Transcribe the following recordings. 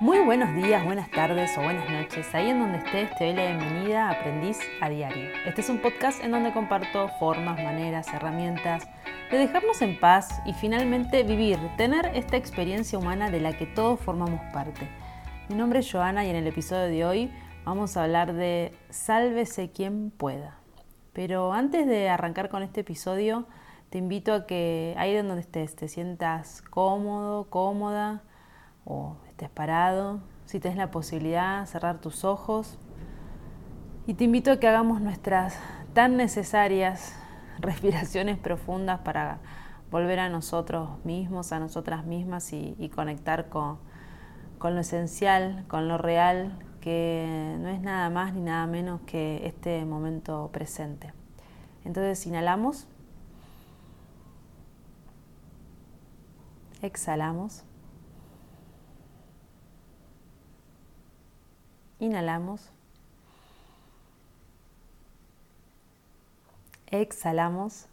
Muy buenos días, buenas tardes o buenas noches. Ahí en donde estés te doy la bienvenida a Aprendiz a Diario. Este es un podcast en donde comparto formas, maneras, herramientas de dejarnos en paz y finalmente vivir, tener esta experiencia humana de la que todos formamos parte. Mi nombre es Joana y en el episodio de hoy vamos a hablar de Sálvese quien pueda. Pero antes de arrancar con este episodio, te invito a que ahí donde estés te sientas cómodo, cómoda o estés parado. Si tienes la posibilidad, cerrar tus ojos. Y te invito a que hagamos nuestras tan necesarias respiraciones profundas para volver a nosotros mismos, a nosotras mismas y, conectar con, con lo esencial, con lo real, que no es nada más ni nada menos que este momento presente. Entonces inhalamos. Exhalamos. Inhalamos. Exhalamos.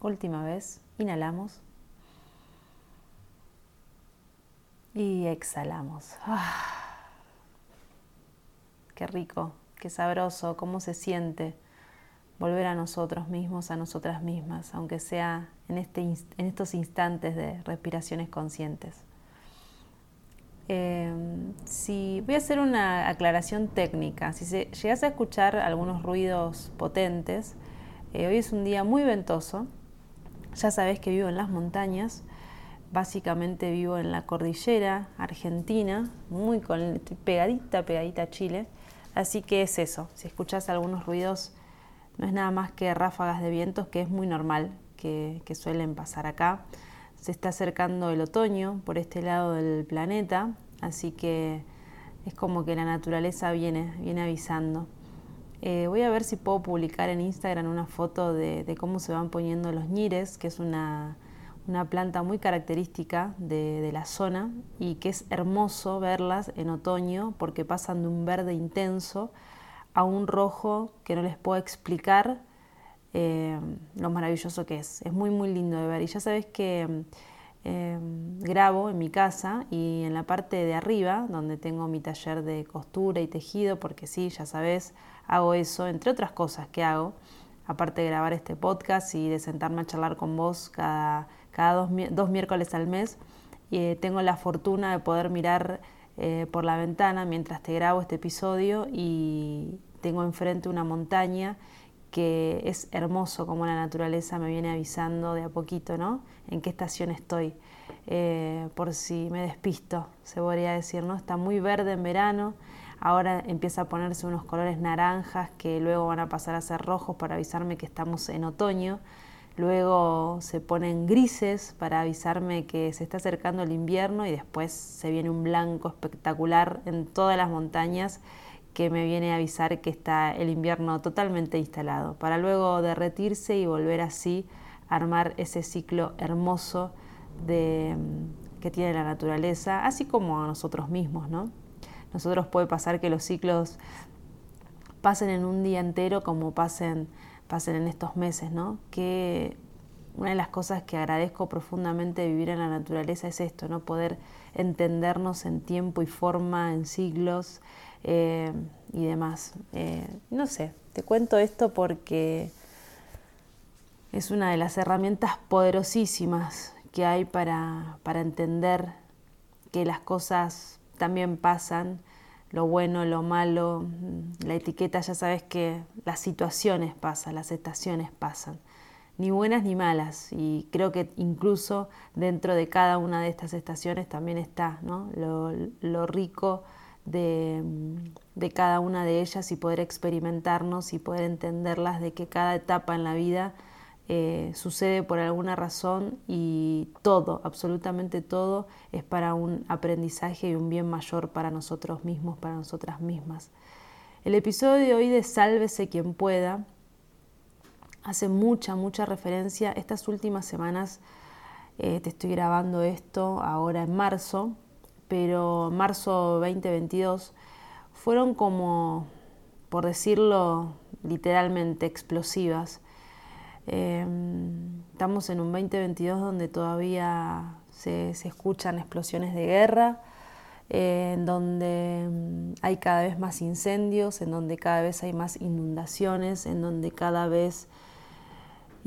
Última vez. Inhalamos. Y exhalamos. Ah. Qué rico, qué sabroso, cómo se siente volver a nosotros mismos, a nosotras mismas, aunque sea en, este, en estos instantes de respiraciones conscientes. Em, si voy a hacer una aclaración técnica, si se, llegas a escuchar algunos ruidos potentes, eh, hoy es un día muy ventoso, ya sabes que vivo en las montañas, básicamente vivo en la cordillera argentina, muy con, pegadita, pegadita a Chile, así que es eso, si escuchas algunos ruidos no es nada más que ráfagas de vientos, que es muy normal que, suelen pasar acá. Se está acercando el otoño por este lado del planeta, así que es como que la naturaleza viene, viene avisando. Eh, voy a ver si puedo publicar en Instagram una foto de, cómo se van poniendo los ñires, que es una, planta muy característica de, la zona y que es hermoso verlas en otoño porque pasan de un verde intenso a un rojo que no les puedo explicar eh, lo maravilloso que es. Es muy, muy lindo de ver. Y ya sabes que eh, grabo en mi casa y en la parte de arriba, donde tengo mi taller de costura y tejido, porque sí, ya sabes, hago eso, entre otras cosas que hago, aparte de grabar este podcast y de sentarme a charlar con vos cada, cada dos, miércoles al mes, eh, tengo la fortuna de poder mirar por la ventana mientras te grabo este episodio y, tengo enfrente una montaña que es hermoso como la naturaleza me viene avisando de a poquito, ¿no? En qué estación estoy, eh, por si me despisto, se podría decir, ¿no? Está muy verde en verano, ahora empieza a ponerse unos colores naranjas que luego van a pasar a ser rojos para avisarme que estamos en otoño, luego se ponen grises para avisarme que se está acercando el invierno y después se viene un blanco espectacular en todas las montañas que me viene a avisar que está el invierno totalmente instalado, para luego derretirse y volver así a armar ese ciclo hermoso de, mm, que tiene la naturaleza, así como a nosotros mismos, ¿no? Nosotros puede pasar que los ciclos pasen en un día entero como pasen, pasen en estos meses, ¿no? Que una de las cosas que agradezco profundamente de vivir en la naturaleza es esto, ¿no? Poder entendernos en tiempo y forma, en siglos, eh, y demás. Eh, no sé, te cuento esto porque es una de las herramientas poderosísimas que hay para, para entender que las cosas también pasan, lo bueno, lo malo, la etiqueta, ya sabes que las situaciones pasan, las estaciones pasan, ni buenas ni malas, y creo que incluso dentro de cada una de estas estaciones también está ¿no? lo, lo rico de, cada una de ellas y poder experimentarnos y poder entenderlas de que cada etapa en la vida eh, sucede por alguna razón y todo, absolutamente todo, es para un aprendizaje y un bien mayor para nosotros mismos, para nosotras mismas. El episodio de hoy de Sálvese quien pueda hace mucha, mucha referencia. Estas últimas semanas eh, te estoy grabando esto ahora en marzo, pero marzo 2022 fueron como, por decirlo literalmente, explosivas. Em, estamos en un 2022 donde todavía se, escuchan explosiones de guerra, en donde mm, hay cada vez más incendios, en donde cada vez hay más inundaciones, en donde cada vez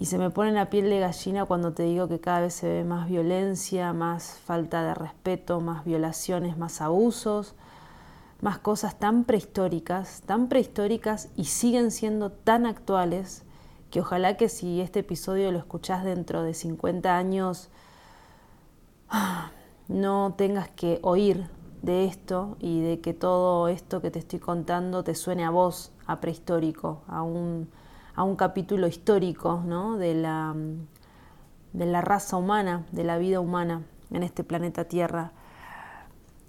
y se me pone la piel de gallina cuando te digo que cada vez se ve más violencia, más falta de respeto, más violaciones, más abusos, más cosas tan prehistóricas, tan prehistóricas y siguen siendo tan actuales que ojalá que si este episodio lo escuchás dentro de 50 años, no tengas que oír de esto y de que todo esto que te estoy contando te suene a vos, a prehistórico, a un a un capítulo histórico ¿no? de, la, de la raza humana, de la vida humana en este planeta Tierra.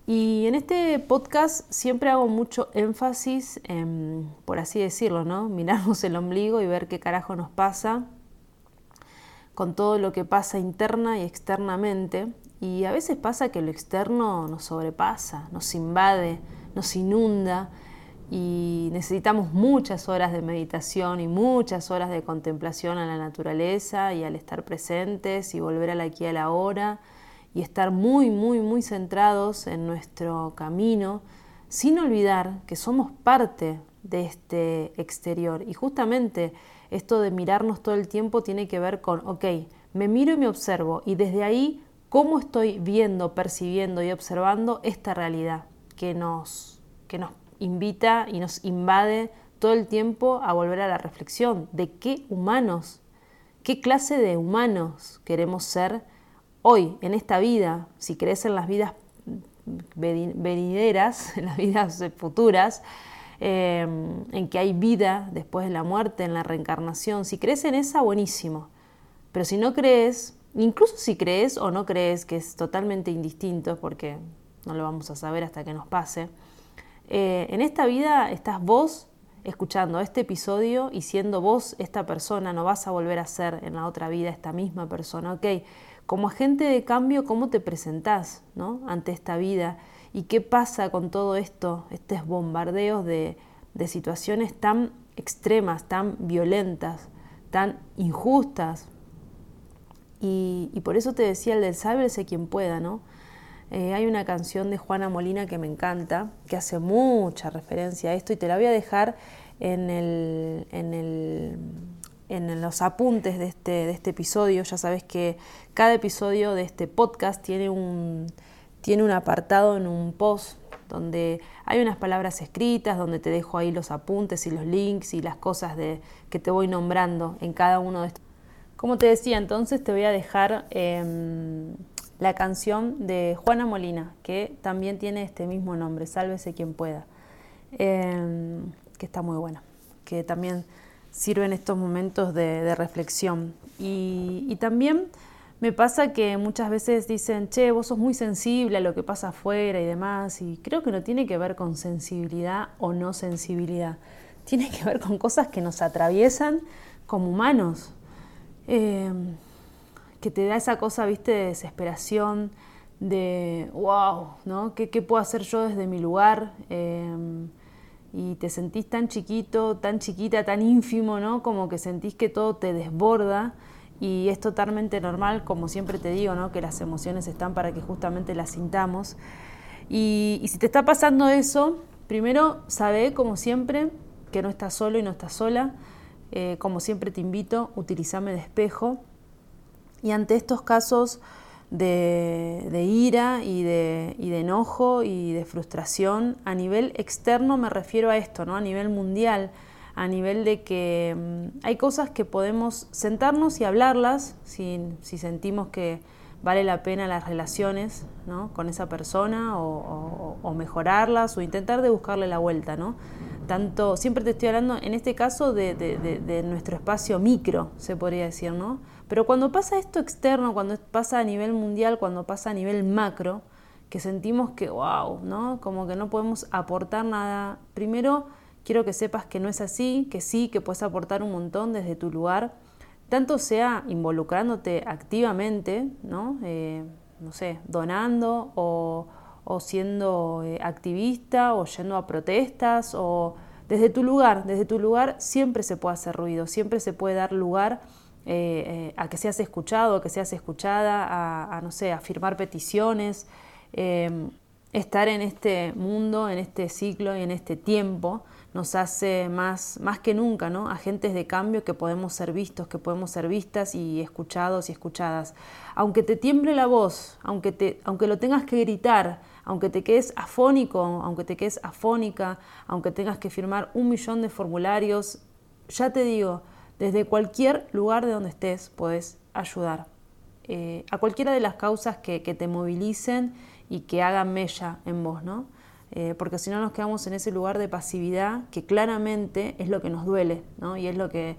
Y en este podcast siempre hago mucho énfasis en, por así decirlo, ¿no? mirarnos el ombligo y ver qué carajo nos pasa con todo lo que pasa interna y externamente. Y a veces pasa que lo externo nos sobrepasa, nos invade, nos inunda y necesitamos muchas horas de meditación y muchas horas de contemplación a la naturaleza y al estar presentes y volver al aquí a la hora y estar muy, muy, muy centrados en nuestro camino, sin olvidar que somos parte de este exterior. Y justamente esto de mirarnos todo el tiempo tiene que ver con, ok, me miro y me observo y desde ahí, ¿cómo estoy viendo, percibiendo y observando esta realidad que nos, que nos invita y nos invade todo el tiempo a volver a la reflexión de qué humanos, qué clase de humanos queremos ser hoy, en esta vida, si crees en las vidas venideras, en las vidas futuras, eh, en que hay vida después de la muerte, en la reencarnación, si crees en esa, buenísimo. Pero si no crees, incluso si crees o no crees, que es totalmente indistinto, porque no lo vamos a saber hasta que nos pase, eh, en esta vida estás vos escuchando este episodio y siendo vos esta persona, no vas a volver a ser en la otra vida esta misma persona, ¿ok? Como agente de cambio, ¿cómo te presentás ¿no? ante esta vida? ¿Y qué pasa con todo esto, estos bombardeos de, situaciones tan extremas, tan violentas, tan injustas? Y, por eso te decía el del sálvese quien pueda, ¿no? Eh, hay una canción de Juana Molina que me encanta, que hace mucha referencia a esto y te la voy a dejar en, el, en, el, en los apuntes de este, de este episodio. Ya sabes que cada episodio de este podcast tiene un, tiene un apartado en un post donde hay unas palabras escritas, donde te dejo ahí los apuntes y los links y las cosas de, que te voy nombrando en cada uno de estos. Como te decía, entonces te voy a dejar... Em, la canción de Juana Molina, que también tiene este mismo nombre, Sálvese quien pueda, em, que está muy buena, que también sirve en estos momentos de, reflexión. Y, también me pasa que muchas veces dicen, che, vos sos muy sensible a lo que pasa afuera y demás, y creo que no tiene que ver con sensibilidad o no sensibilidad, tiene que ver con cosas que nos atraviesan como humanos. Em, que te da esa cosa, viste, de desesperación, de wow, ¿no? ¿Qué, puedo hacer yo desde mi lugar? Em, y te sentís tan chiquito, tan chiquita, tan ínfimo, ¿no? Como que sentís que todo te desborda y es totalmente normal, como siempre te digo, ¿no? Que las emociones están para que justamente las sintamos. Y, si te está pasando eso, primero sabe, como siempre, que no estás solo y no estás sola. Eh, como siempre te invito, utilizame de espejo y ante estos casos de, ira y de, enojo y de frustración, a nivel externo me refiero a esto, ¿no? a nivel mundial, a nivel de que mm, hay cosas que podemos sentarnos y hablarlas si, si sentimos que vale la pena las relaciones ¿no? con esa persona o, mejorarlas o intentar de buscarle la vuelta. ¿no? Tanto, siempre te estoy hablando en este caso de, de, de nuestro espacio micro, se podría decir, ¿no? Pero cuando pasa esto externo, cuando pasa a nivel mundial, cuando pasa a nivel macro, que sentimos que, wow, ¿no? Como que no podemos aportar nada. Primero, quiero que sepas que no es así, que sí, que puedes aportar un montón desde tu lugar, tanto sea involucrándote activamente, ¿no? Eh, no sé, donando o, siendo eh, activista o yendo a protestas o desde tu lugar, desde tu lugar siempre se puede hacer ruido, siempre se puede dar lugar eh, a que seas escuchado, a que seas escuchada, a, no sé, a firmar peticiones, em, estar en este mundo, en este ciclo y en este tiempo nos hace más, más que nunca, ¿no? Agentes de cambio que podemos ser vistos, que podemos ser vistas y escuchados y escuchadas. Aunque te tiemble la voz, aunque, te, aunque lo tengas que gritar, aunque te quedes afónico, aunque te quedes afónica, aunque tengas que firmar un millón de formularios, ya te digo, desde cualquier lugar de donde estés puedes ayudar. Eh, a cualquiera de las causas que, te movilicen y que hagan mella en vos, ¿no? Eh, porque si no nos quedamos en ese lugar de pasividad que claramente es lo que nos duele, ¿no? Y es lo que,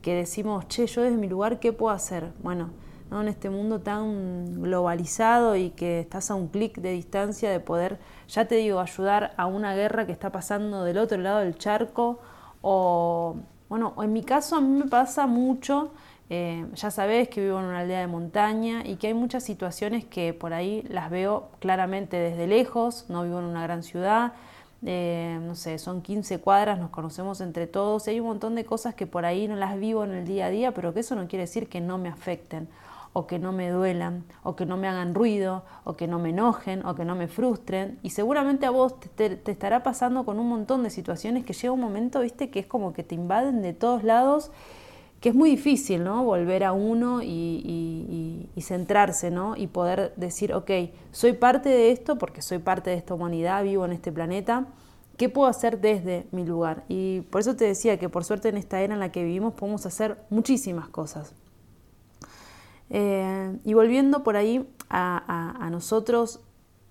que decimos, che, yo desde mi lugar, ¿qué puedo hacer? Bueno, ¿no? en este mundo tan globalizado y que estás a un clic de distancia de poder, ya te digo, ayudar a una guerra que está pasando del otro lado del charco o bueno, en mi caso a mí me pasa mucho, eh, ya sabes que vivo en una aldea de montaña y que hay muchas situaciones que por ahí las veo claramente desde lejos, no vivo en una gran ciudad, eh, no sé, son 15 cuadras, nos conocemos entre todos, y hay un montón de cosas que por ahí no las vivo en el día a día, pero que eso no quiere decir que no me afecten o que no me duelan, o que no me hagan ruido, o que no me enojen, o que no me frustren. Y seguramente a vos te, estará pasando con un montón de situaciones que llega un momento, viste, que es como que te invaden de todos lados, que es muy difícil, ¿no? Volver a uno y, y centrarse, ¿no? Y poder decir, ok, soy parte de esto porque soy parte de esta humanidad, vivo en este planeta. ¿Qué puedo hacer desde mi lugar? Y por eso te decía que por suerte en esta era en la que vivimos podemos hacer muchísimas cosas. Eh, y volviendo por ahí a, nosotros,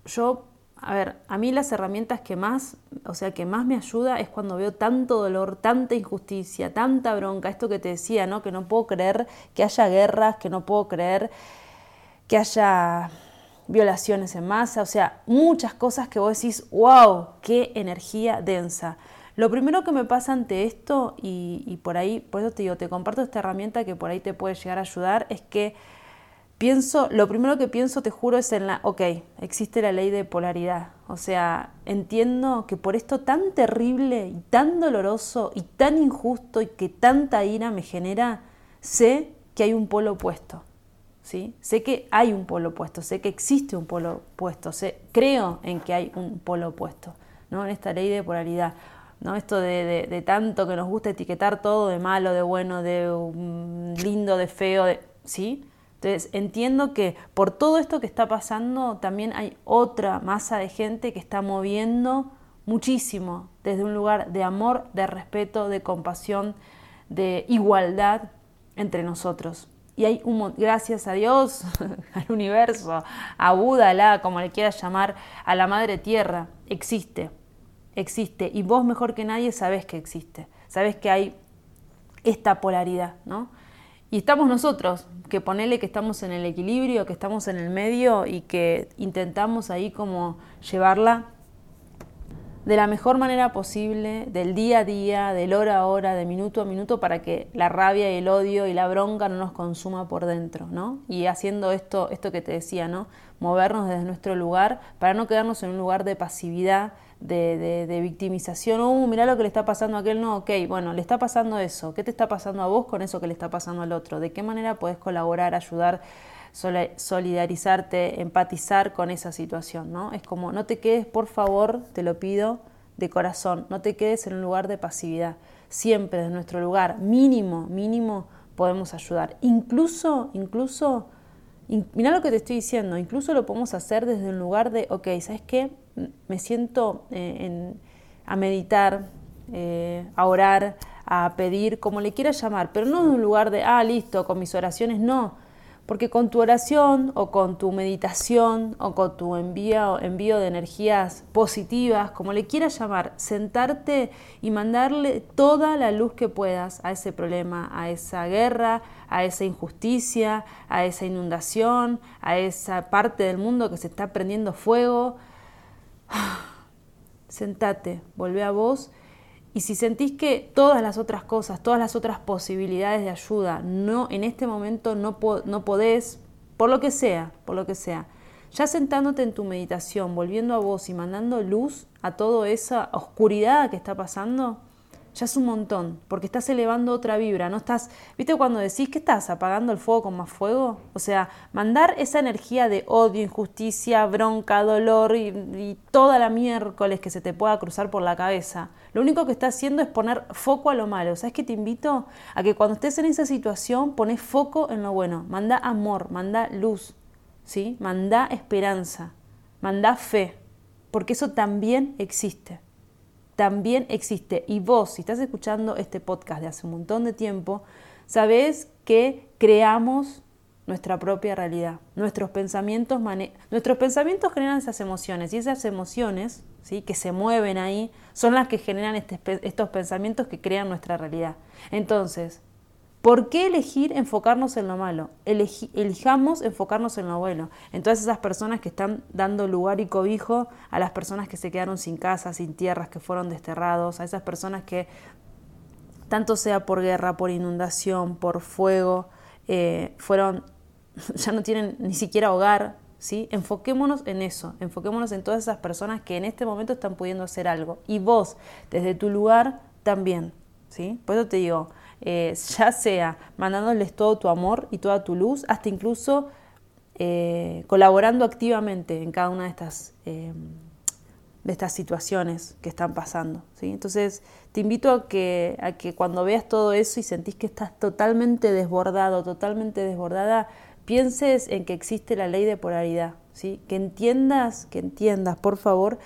yo, a ver, a mí las herramientas que más, o sea, que más me ayuda es cuando veo tanto dolor, tanta injusticia, tanta bronca, esto que te decía, ¿no? Que no puedo creer que haya guerras, que no puedo creer que haya violaciones en masa, o sea, muchas cosas que vos decís, wow, qué energía densa. Lo primero que me pasa ante esto, y, por ahí, por eso te digo, te comparto esta herramienta que por ahí te puede llegar a ayudar, es que pienso, lo primero que pienso, te juro, es en la, ok, existe la ley de polaridad. O sea, entiendo que por esto tan terrible y tan doloroso y tan injusto y que tanta ira me genera, sé que hay un polo opuesto. ¿sí? Sé que hay un polo opuesto, sé que existe un polo opuesto, sé, creo en que hay un polo opuesto, ¿no? En esta ley de polaridad. ¿No? Esto de, tanto que nos gusta etiquetar todo de malo, de bueno, de lindo, de feo, de, ¿sí? Entonces entiendo que por todo esto que está pasando también hay otra masa de gente que está moviendo muchísimo desde un lugar de amor, de respeto, de compasión, de igualdad entre nosotros. Y hay un gracias a Dios, al universo, a Buda, como le quieras llamar, a la Madre Tierra, existe existe y vos mejor que nadie sabés que existe, sabés que hay esta polaridad, ¿no? Y estamos nosotros, que ponele que estamos en el equilibrio, que estamos en el medio y que intentamos ahí como llevarla de la mejor manera posible, del día a día, del hora a hora, de minuto a minuto, para que la rabia y el odio y la bronca no nos consuma por dentro, ¿no? Y haciendo esto, esto que te decía, ¿no? Movernos desde nuestro lugar para no quedarnos en un lugar de pasividad, de, de, victimización, uh, mirá lo que le está pasando a aquel, no, ok, bueno, le está pasando eso, ¿qué te está pasando a vos con eso que le está pasando al otro? ¿De qué manera podés colaborar, ayudar, solidarizarte, empatizar con esa situación? ¿no? Es como, no te quedes, por favor, te lo pido de corazón, no te quedes en un lugar de pasividad, siempre desde nuestro lugar, mínimo, mínimo, podemos ayudar. Incluso, incluso, mirá lo que te estoy diciendo, incluso lo podemos hacer desde un lugar de, ok, ¿sabes qué? Me siento eh, a meditar, eh, a orar, a pedir, como le quieras llamar, pero no en un lugar de, ah, listo, con mis oraciones, no. Porque con tu oración o con tu meditación o con tu envío, envío de energías positivas, como le quieras llamar, sentarte y mandarle toda la luz que puedas a ese problema, a esa guerra, a esa injusticia, a esa inundación, a esa parte del mundo que se está prendiendo fuego, sentate, volvé a vos. Y si sentís que todas las otras cosas, todas las otras posibilidades de ayuda, no en este momento no, no podés, por lo que sea, por lo que sea, ya sentándote en tu meditación, volviendo a vos y mandando luz a toda esa oscuridad que está pasando, ya es un montón, porque estás elevando otra vibra, no estás, ¿viste cuando decís que estás apagando el fuego con más fuego? O sea, mandar esa energía de odio, injusticia, bronca, dolor y, toda la miércoles que se te pueda cruzar por la cabeza. Lo único que estás haciendo es poner foco a lo malo. ¿Sabes que te invito a que cuando estés en esa situación pones foco en lo bueno? Manda amor, manda luz, ¿sí? Manda esperanza, manda fe, porque eso también existe también existe. Y vos, si estás escuchando este podcast de hace un montón de tiempo, sabés que creamos nuestra propia realidad. Nuestros pensamientos, nuestros pensamientos generan esas emociones y esas emociones ¿sí? que se mueven ahí son las que generan este estos pensamientos que crean nuestra realidad. Entonces, ¿Por qué elegir enfocarnos en lo malo? elijamos enfocarnos en lo bueno, en todas esas personas que están dando lugar y cobijo a las personas que se quedaron sin casa, sin tierras, que fueron desterrados, a esas personas que, tanto sea por guerra, por inundación, por fuego, eh, fueron, ya no tienen ni siquiera hogar, ¿sí? Enfoquémonos en eso, enfoquémonos en todas esas personas que en este momento están pudiendo hacer algo. Y vos, desde tu lugar, también, ¿sí? Por eso te digo, eh, ya sea mandándoles todo tu amor y toda tu luz, hasta incluso eh, colaborando activamente en cada una de estas, eh, de estas situaciones que están pasando. ¿sí? Entonces, te invito a que, a que cuando veas todo eso y sentís que estás totalmente desbordado, totalmente desbordada, pienses en que existe la ley de polaridad, ¿sí? que entiendas, que entiendas, por favor,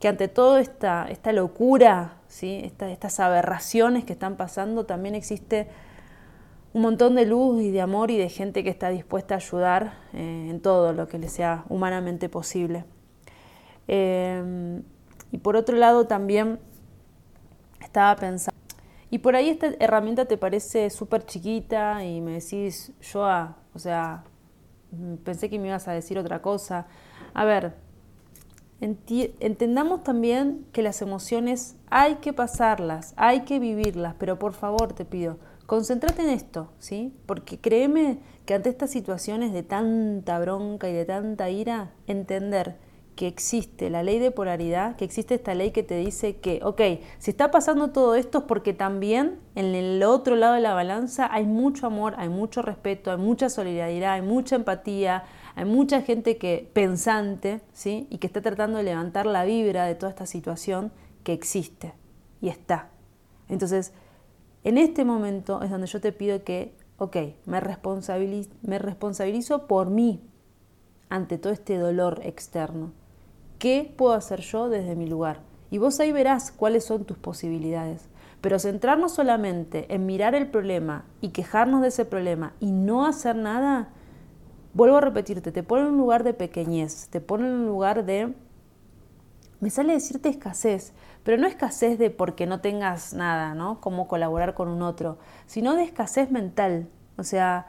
que ante toda esta, esta locura estas aberraciones que están pasando, también existe un montón de luz y de amor y de gente que está dispuesta a ayudar eh, en todo lo que le sea humanamente posible. Eh, y por otro lado también estaba pensando, y por ahí esta herramienta te parece súper chiquita y me decís, Joa, o sea, pensé que me ibas a decir otra cosa. A ver, entendamos también que las emociones hay que pasarlas, hay que vivirlas, pero por favor te pido, concéntrate en esto, ¿sí? Porque créeme que ante estas situaciones de tanta bronca y de tanta ira, entender que existe la ley de polaridad, que existe esta ley que te dice que, ok, si está pasando todo esto es porque también en el otro lado de la balanza hay mucho amor, hay mucho respeto, hay mucha solidaridad, hay mucha empatía, hay mucha gente que pensante, ¿sí? Y que está tratando de levantar la vibra de toda esta situación que existe y está. Entonces, en este momento es donde yo te pido que, ok, me, me responsabilizo por mí ante todo este dolor externo. ¿Qué puedo hacer yo desde mi lugar? Y vos ahí verás cuáles son tus posibilidades. Pero centrarnos solamente en mirar el problema y quejarnos de ese problema y no hacer nada, vuelvo a repetirte, te pone en un lugar de pequeñez, te pone en un lugar de... Me sale decirte escasez, pero no escasez de porque no tengas nada, ¿no? Cómo colaborar con un otro, sino de escasez mental. O sea,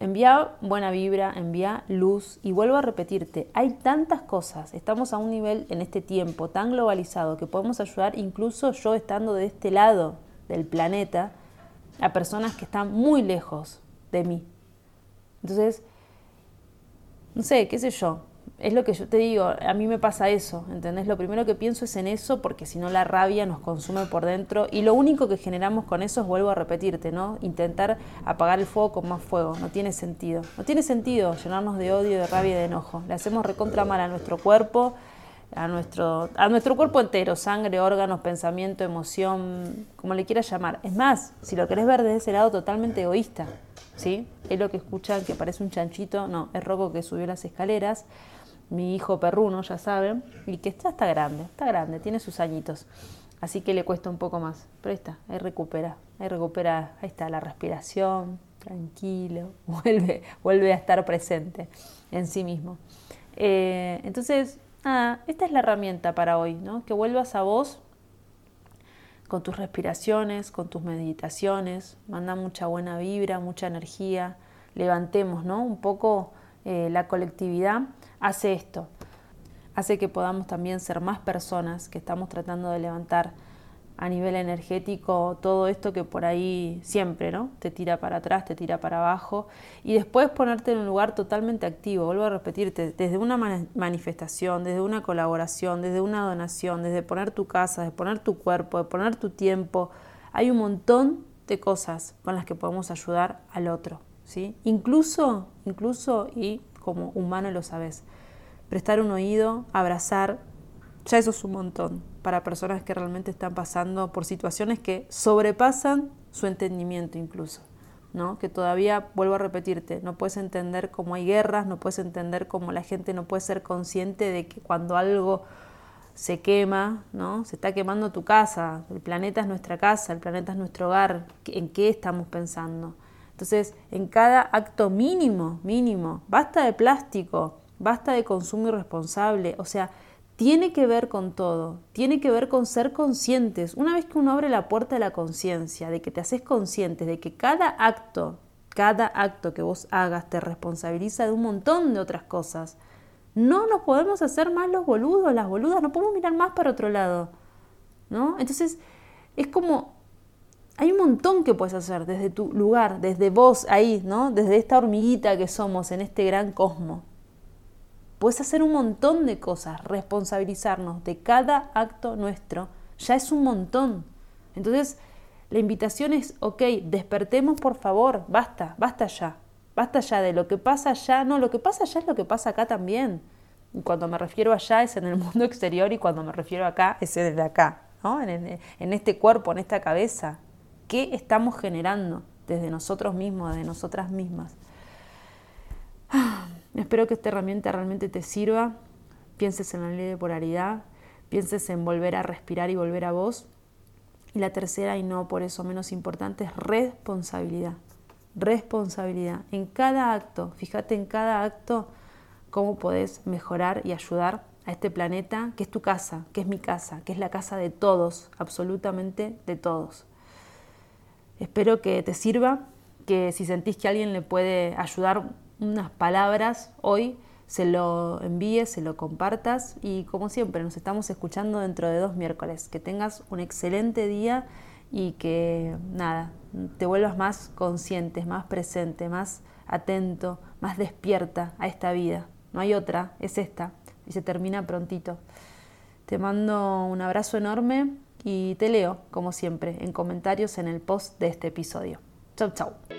envía buena vibra, envía luz y vuelvo a repetirte, hay tantas cosas, estamos a un nivel en este tiempo tan globalizado que podemos ayudar incluso yo estando de este lado del planeta a personas que están muy lejos de mí. Entonces, no sé, qué sé yo, es lo que yo te digo, a mí me pasa eso, ¿entendés? Lo primero que pienso es en eso porque si no la rabia nos consume por dentro y lo único que generamos con eso es, vuelvo a repetirte, ¿no? Intentar apagar el fuego con más fuego, no tiene sentido. No tiene sentido llenarnos de odio, de rabia y de enojo. Le hacemos recontra mal a nuestro cuerpo, a nuestro, a nuestro cuerpo entero, sangre, órganos, pensamiento, emoción, como le quieras llamar. Es más, si lo querés ver desde ese lado totalmente egoísta, Es lo que escuchan que parece un chanchito, no, es Rocco que subió las escaleras, mi hijo perruno, ya saben, y que está, está grande, está grande, tiene sus añitos, así que le cuesta un poco más, pero ahí está, ahí recupera, ahí recupera, ahí está la respiración, tranquilo, vuelve, vuelve a estar presente en sí mismo. Eh, entonces, esta es la herramienta para hoy, ¿no? Que vuelvas a vos con tus respiraciones, con tus meditaciones, manda mucha buena vibra, mucha energía, levantemos, ¿no? Un poco eh, la colectividad hace esto, hace que podamos también ser más personas que estamos tratando de levantar a nivel energético todo esto que por ahí siempre, ¿no? Te tira para atrás, te tira para abajo y después ponerte en un lugar totalmente activo. Vuelvo a repetirte, desde una manifestación, desde una colaboración, desde una donación, desde poner tu casa, de poner tu cuerpo, de poner tu tiempo, hay un montón de cosas con las que podemos ayudar al otro, ¿sí? Incluso, incluso y como humano lo sabes, prestar un oído, abrazar, ya eso es un montón para personas que realmente están pasando por situaciones que sobrepasan su entendimiento incluso. ¿no? que todavía, vuelvo a repetirte, no puedes entender cómo hay guerras, no puedes entender cómo la gente no puede ser consciente de que cuando algo se quema, ¿no? se está quemando tu casa, el planeta es nuestra casa, el planeta es nuestro hogar, ¿en qué estamos pensando? Entonces, en cada acto mínimo, mínimo, basta de plástico, basta de consumo irresponsable, o sea, tiene que ver con todo, tiene que ver con ser conscientes. Una vez que uno abre la puerta de la conciencia, de que te haces consciente, de que cada acto, cada acto que vos hagas te responsabiliza de un montón de otras cosas, no nos podemos hacer más los boludos, las boludas, no podemos mirar más para otro lado. ¿No? Entonces, es como hay un montón que puedes hacer desde tu lugar, desde vos ahí, ¿no? Desde esta hormiguita que somos en este gran cosmos. Puedes hacer un montón de cosas, responsabilizarnos de cada acto nuestro, ya es un montón. Entonces, la invitación es, ok, despertemos por favor, basta, basta ya, basta ya de lo que pasa allá, no, lo que pasa allá es lo que pasa acá también. Y cuando me refiero allá es en el mundo exterior y cuando me refiero acá es en el acá, ¿no? en, este cuerpo, en esta cabeza. ¿Qué estamos generando desde nosotros mismos, desde nosotras mismas? Espero que esta herramienta realmente te sirva. Pienses en la ley de polaridad, pienses en volver a respirar y volver a vos. Y la tercera, y no por eso menos importante, es responsabilidad. Responsabilidad. En cada acto, fíjate en cada acto cómo podés mejorar y ayudar a este planeta, que es tu casa, que es mi casa, que es la casa de todos, absolutamente de todos. Espero que te sirva, que si sentís que alguien le puede ayudar unas palabras hoy, se lo envíes, se lo compartas y como siempre nos estamos escuchando dentro de dos miércoles. Que tengas un excelente día y que nada, te vuelvas más consciente, más presente, más atento, más despierta a esta vida. No hay otra, es esta y se termina prontito. Te mando un abrazo enorme y te leo, como siempre, en comentarios en el post de este episodio. Chau, chau.